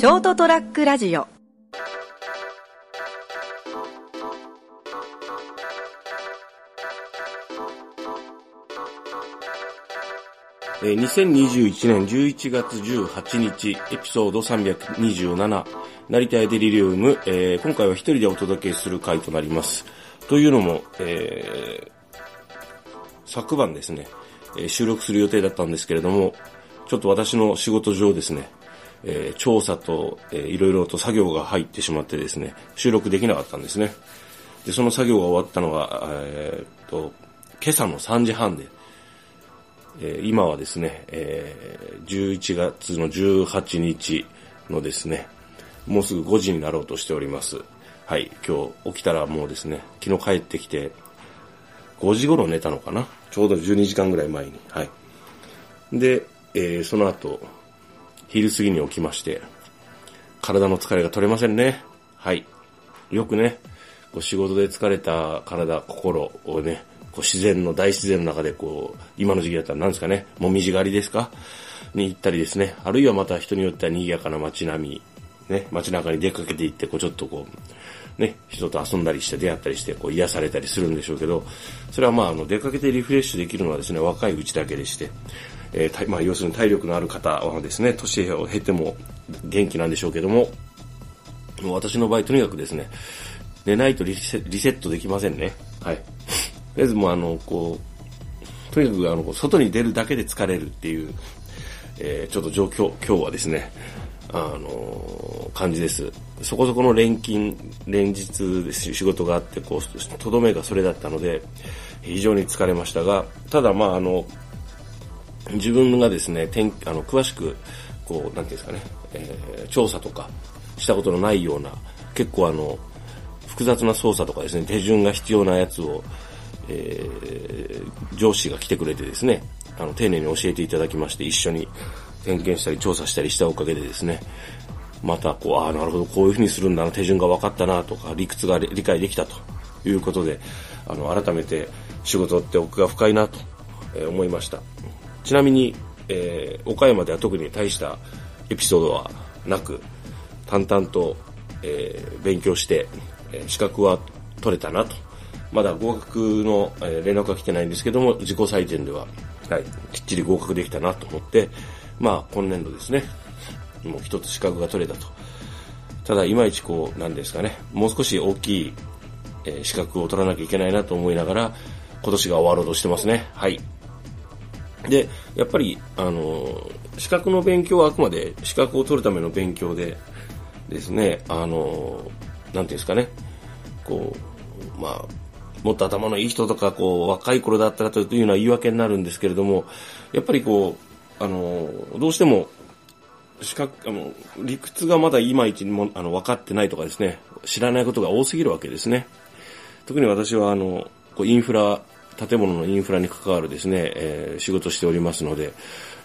ショートトラックラジオ2021年11月18日、エピソード327、成田エデリリウム、えー今回は一人でお届けする回となります。というのも、えー昨晩ですね、え収録する予定だったんですけれども、ちょっと私の仕事上ですね、えー調査と、えーいろいろと作業が入ってしまってですね、収録できなかったんですね。で、その作業が終わったのが、えーっと、今朝の3時半で、えー今はですね、えー11月の18日のですね、もうすぐ5時になろうとしております。はい、今日起きたらもうですね、昨日帰ってきて、5時頃寝たのかな？ちょうど12時間ぐらい前に。はい。で、えーその後、昼過ぎに起きまして、体の疲れが取れませんね。はい。よくね、こう仕事で疲れた体、心をね、こう自然の、大自然の中でこう、今の時期だったら何ですかね、もみじ狩りですか？に行ったりですね、あるいはまた人によっては賑やかな街並み、ね、街中に出かけて行って、こうちょっとこう、ね、人と遊んだりして出会ったりして、こう癒されたりするんでしょうけど、それはまあ、あの、出かけてリフレッシュできるのはですね、若いうちだけでして、えーたまあ、要するに体力のある方はですね、年を経ても元気なんでしょうけども、もう私の場合とにかくですね、寝ないとリセリセットできませんね。はい。とりあえずもうあの、こう、とにかくあの、外に出るだけで疲れるっていう、えーちょっと状況、今日はですね、あのー感じです。そこそこの連勤、連日です仕事があって、こう、とどめがそれだったので、非常に疲れましたが、ただまああの、自分がですね、天あの詳しく、こう、なんていうんですかね、えー調査とかしたことのないような、結構あの、複雑な操作とかですね、手順が必要なやつを、えー上司が来てくれてですね、あの、丁寧に教えていただきまして、一緒に点検したり調査したりしたおかげでですね、また、こう、ああ、なるほど、こういうふうにするんだな、手順が分かったな、とか、理屈が理解できたということで、あの、改めて仕事って奥が深いな、と思いました。ちなみに、えー岡山では特に大したエピソードはなく、淡々と、えー勉強して、えー資格は取れたなと。まだ合格の、えー連絡が来てないんですけども、自己採点では、はい、きっちり合格できたなと思って、まあ、今年度ですね、もう一つ資格が取れたと。ただ、いまいちこう、なんですかね、もう少し大きい、えー資格を取らなきゃいけないなと思いながら、今年が終わろうとしてますね。はい。で、やっぱり、あの、資格の勉強はあくまで資格を取るための勉強でですね、あの、なんていうんですかね、こう、まあ、もっと頭のいい人とか、こう、若い頃だったらというのは言い訳になるんですけれども、やっぱりこう、あの、どうしても、資格、あの、理屈がまだいまいちにも、あの、分かってないとかですね、知らないことが多すぎるわけですね。特に私は、あの、こうインフラ、建物のインフラに関わるですね、えー仕事しておりますので、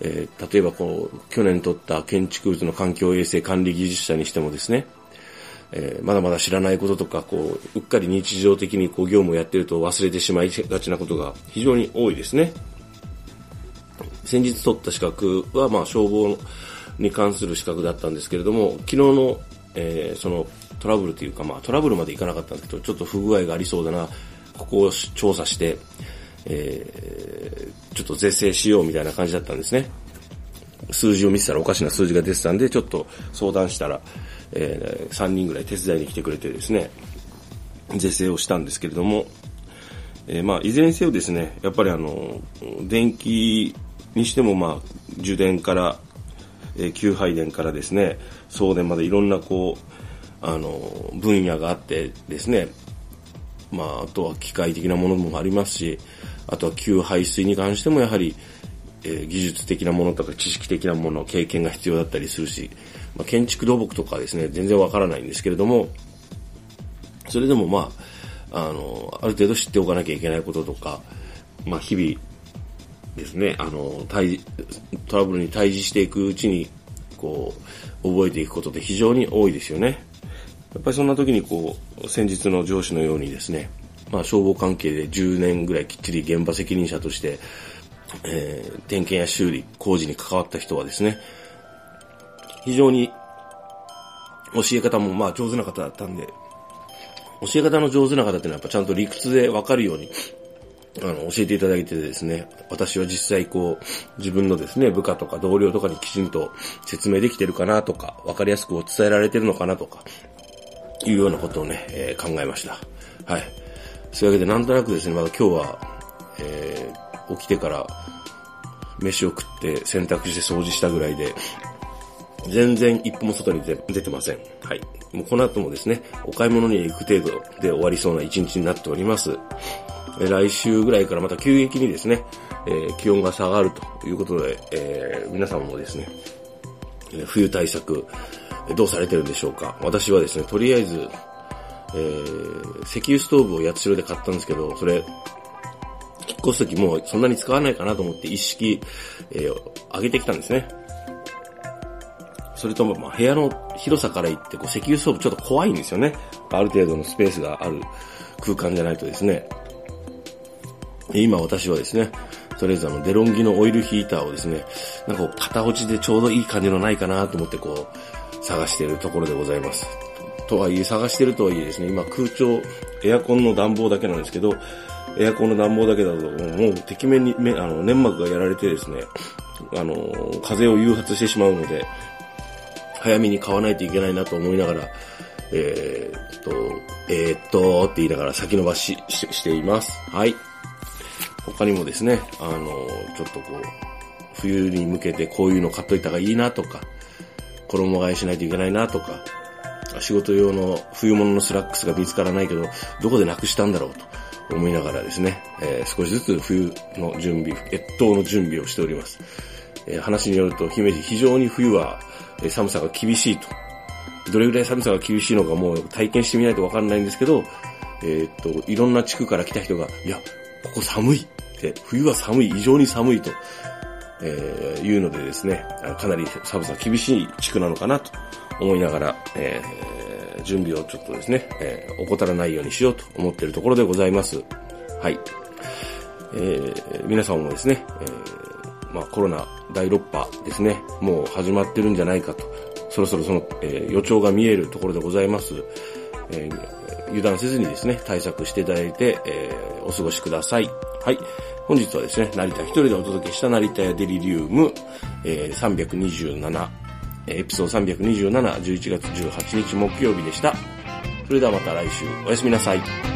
えー例えばこう、去年取った建築物の環境衛生管理技術者にしてもですね、えーまだまだ知らないこととか、こう、うっかり日常的にこう、業務をやってると忘れてしまいがちなことが非常に多いですね。先日取った資格は、まあ、消防に関する資格だったんですけれども、昨日の、えーそのトラブルというか、まあ、トラブルまでいかなかったんですけど、ちょっと不具合がありそうだな、ここを調査して、えーちょっと是正しようみたいな感じだったんですね。数字を見てたらおかしな数字が出てたんで、ちょっと相談したら、え3人ぐらい手伝いに来てくれてですね、是正をしたんですけれども、えーまあ、いずれにせよですね、やっぱりあの、電気にしてもまあ、受電から、えー給配電からですね、送電までいろんなこう、あの、分野があってですね、まあ、あとは機械的なものもありますし、あとは給排水に関してもやはり、えー技術的なものとか知識的なもの、経験が必要だったりするし、まあ、建築土木とかですね、全然わからないんですけれども、それでもまあ、あの、ある程度知っておかなきゃいけないこととか、まあ日々ですね、あの、対トラブルに対峙していくうちに、こう、覚えていくことって非常に多いですよね。やっぱりそんな時にこう、先日の上司のようにですね、まあ消防関係で10年ぐらいきっちり現場責任者として、えー点検や修理、工事に関わった人はですね、非常に教え方もまあ上手な方だったんで、教え方の上手な方っていうのはやっぱちゃんと理屈でわかるように、あの、教えていただいてですね、私は実際こう、自分のですね、部下とか同僚とかにきちんと説明できてるかなとか、わかりやすくお伝えられてるのかなとか、いうようなことをね、えー、考えました。はい。そういうわけでなんとなくですね、まだ今日は、えー、起きてから、飯を食って洗濯して掃除したぐらいで、全然一歩も外に出てません。はい。もうこの後もですね、お買い物に行く程度で終わりそうな一日になっております。来週ぐらいからまた急激にですね、えー、気温が下がるということで、えー、皆さんもですね、冬対策、どうされてるんでしょうか私はですね、とりあえず、えー、石油ストーブを八代で買ったんですけど、それ、引っ越すときもうそんなに使わないかなと思って一式、えー、上げてきたんですね。それとも、まあ、部屋の広さから言って、こう、石油ストーブちょっと怖いんですよね。ある程度のスペースがある空間じゃないとですね。今私はですね、とりあえずあの、デロンギのオイルヒーターをですね、なんかこう、片落ちでちょうどいい感じのないかなと思ってこう、探しているところでございます。とはいえ、探してるとはいえですね、今空調、エアコンの暖房だけなんですけど、エアコンの暖房だけだと、もう、てきめんに、あの、粘膜がやられてですね、あの、風を誘発してしまうので、早めに買わないといけないなと思いながら、えー、っと、えー、っと、って言いながら先延ばししています。はい。他にもですね、あの、ちょっとこう、冬に向けてこういうの買っといた方がいいなとか、衣替えしないといけないなとか、仕事用の冬物のスラックスが見つからないけど、どこでなくしたんだろうと思いながらですね、えー、少しずつ冬の準備、越冬の準備をしております。えー、話によると、姫路非常に冬は寒さが厳しいと。どれぐらい寒さが厳しいのかもう体験してみないとわかんないんですけど、えー、っと、いろんな地区から来た人が、いや、ここ寒いて、冬は寒い、異常に寒いと、えー、いうのでですね、かなり寒さ厳しい地区なのかなと思いながら、えー、準備をちょっとですね、えー、怠らないようにしようと思っているところでございます。はい。えー、皆さんもですね、えー、まあコロナ第6波ですね、もう始まってるんじゃないかと、そろそろその、えー、予兆が見えるところでございます。えー、油断せずにですね、対策していただいて、えー、お過ごしください。はい。本日はですね、成田一人でお届けした成田屋デリリウム、えー、327、エピソード327、11月18日木曜日でした。それではまた来週、おやすみなさい。